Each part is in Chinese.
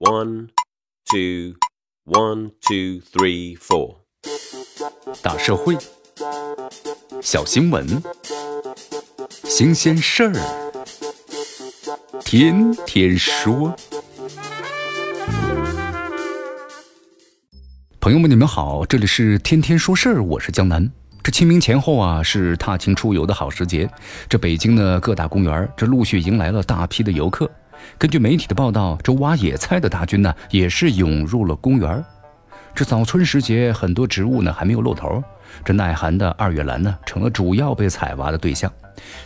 One, two, one, two, three, four。大社会，小新闻，新鲜事儿，天天说。朋友们，你们好，这里是天天说事儿，我是江南。这清明前后啊，是踏青出游的好时节。这北京的各大公园，这陆续迎来了大批的游客。根据媒体的报道，这挖野菜的大军呢，也是涌入了公园。这早春时节，很多植物呢还没有露头，这耐寒的二月兰呢，成了主要被采挖的对象。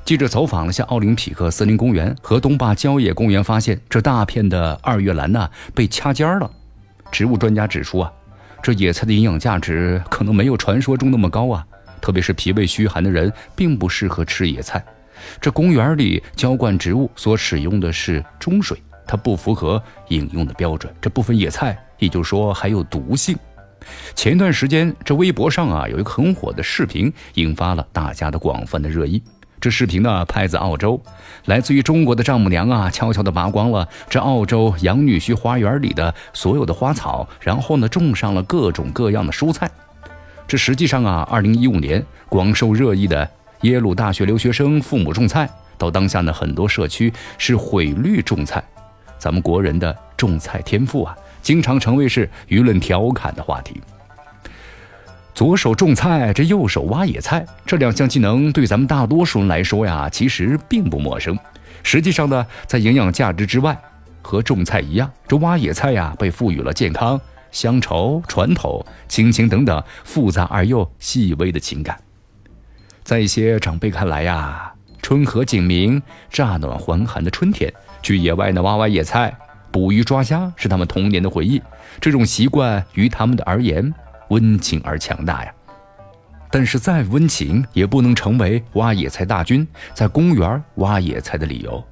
记者走访了下奥林匹克森林公园和东坝郊野公园，发现这大片的二月兰呢被掐尖了。植物专家指出啊，这野菜的营养价值可能没有传说中那么高啊，特别是脾胃虚寒的人，并不适合吃野菜。这公园里浇灌植物所使用的是中水，它不符合饮用的标准。这部分野菜，也就是说还有毒性。前段时间，这微博上啊有一个很火的视频，引发了大家的广泛的热议。这视频呢拍自澳洲，来自于中国的丈母娘啊，悄悄地拔光了这澳洲养女婿花园里的所有的花草，然后呢种上了各种各样的蔬菜。这实际上啊，二零一五年广受热议的。耶鲁大学留学生父母种菜，到当下呢，很多社区是毁绿种菜。咱们国人的种菜天赋啊，经常成为是舆论调侃的话题。左手种菜，这右手挖野菜，这两项技能对咱们大多数人来说呀，其实并不陌生。实际上呢，在营养价值之外，和种菜一样，这挖野菜呀，被赋予了健康、乡愁、传统、亲情等等复杂而又细微的情感。在一些长辈看来呀，春和景明、乍暖还寒的春天，去野外呢挖挖野菜、捕鱼抓虾，是他们童年的回忆。这种习惯于他们的而言，温情而强大呀。但是再温情，也不能成为挖野菜大军在公园挖野菜的理由。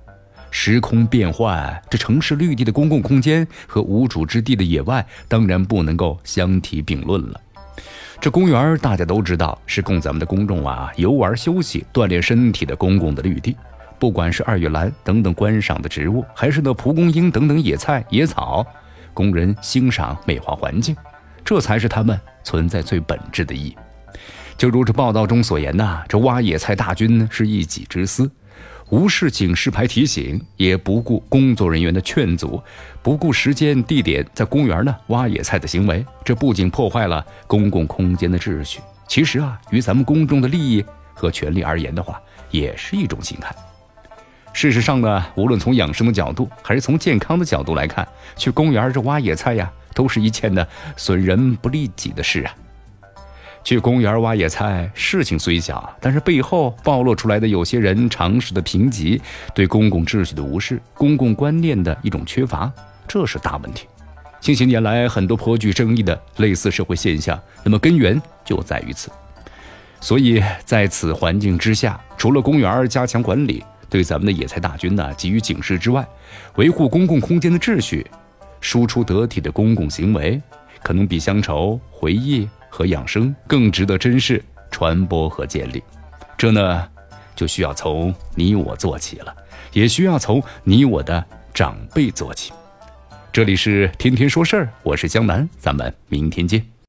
时空变换，这城市绿地的公共空间和无主之地的野外，当然不能够相提并论了。这公园大家都知道是供咱们的公众啊游玩、休息、锻炼身体的公共的绿地。不管是二月兰等等观赏的植物，还是那蒲公英等等野菜、野草，供人欣赏、美化环境，这才是他们存在最本质的意义。就如这报道中所言呐，这挖野菜大军是一己之私。无视警示牌提醒，也不顾工作人员的劝阻，不顾时间地点，在公园呢挖野菜的行为，这不仅破坏了公共空间的秩序，其实啊，于咱们公众的利益和权利而言的话，也是一种侵害。事实上呢，无论从养生的角度，还是从健康的角度来看，去公园这挖野菜呀，都是一件呢损人不利己的事啊。去公园挖野菜，事情虽小，但是背后暴露出来的有些人常识的贫瘠，对公共秩序的无视，公共观念的一种缺乏，这是大问题。近些年来，很多颇具争议的类似社会现象，那么根源就在于此。所以在此环境之下，除了公园加强管理，对咱们的野菜大军呢给予警示之外，维护公共空间的秩序，输出得体的公共行为，可能比乡愁回忆。和养生更值得珍视、传播和建立，这呢，就需要从你我做起了，也需要从你我的长辈做起。这里是天天说事儿，我是江南，咱们明天见。